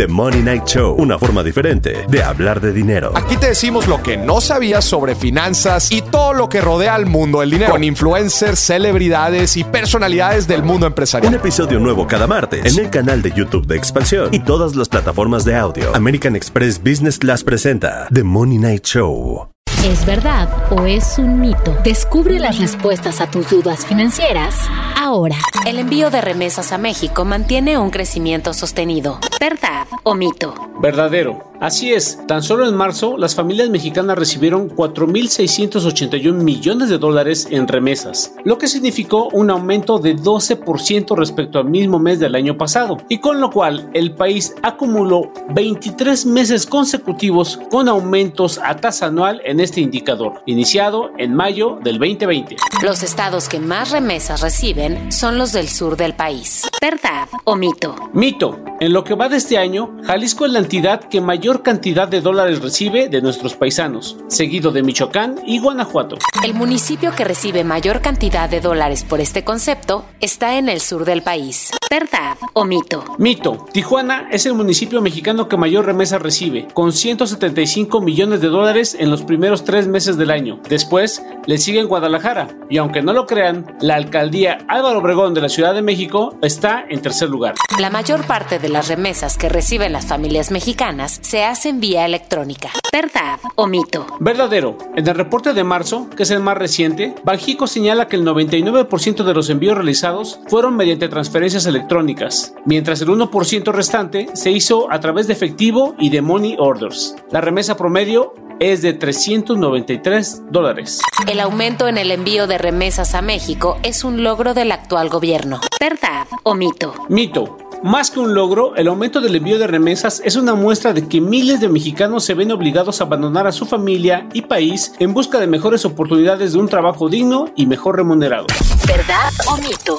The Money Night Show, una forma diferente de hablar de dinero. Aquí te decimos lo que no sabías sobre finanzas y todo lo que rodea al mundo del dinero con influencers, celebridades y personalidades del mundo empresarial. Un episodio nuevo cada martes en el canal de YouTube de Expansión y todas las plataformas de audio. American Express Business Class presenta The Money Night Show. ¿Es verdad o es un mito? Descubre las respuestas a tus dudas financieras ahora. El envío de remesas a México mantiene un crecimiento sostenido. ¿Verdad o mito? Verdadero. Así es, tan solo en marzo las familias mexicanas recibieron 4.681 millones de dólares en remesas, lo que significó un aumento de 12% respecto al mismo mes del año pasado, y con lo cual el país acumuló 23 meses consecutivos con aumentos a tasa anual en este indicador, iniciado en mayo del 2020. Los estados que más remesas reciben son los del sur del país. ¿Verdad o mito? Mito. En lo que va de este año, Jalisco es la entidad que mayor cantidad de dólares recibe de nuestros paisanos, seguido de Michoacán y Guanajuato. El municipio que recibe mayor cantidad de dólares por este concepto está en el sur del país. ¿Verdad o mito? Mito. Tijuana es el municipio mexicano que mayor remesa recibe, con 175 millones de dólares en los primeros tres meses del año. Después le sigue Guadalajara, y aunque no lo crean, la alcaldía Álvaro Obregón de la Ciudad de México está en tercer lugar. La mayor parte de las remesas que reciben las familias mexicanas se hacen vía electrónica. ¿Verdad o mito? Verdadero. En el reporte de marzo, que es el más reciente, Banjico señala que el 99% de los envíos realizados fueron mediante transferencias electrónicas, mientras el 1% restante se hizo a través de efectivo y de money orders. La remesa promedio es de 393 dólares. El aumento en el envío de remesas a México es un logro del actual gobierno. ¿Verdad o mito? Mito. Más que un logro, el aumento del envío de remesas es una muestra de que miles de mexicanos se ven obligados a abandonar a su familia y país en busca de mejores oportunidades de un trabajo digno y mejor remunerado. ¿Verdad o mito?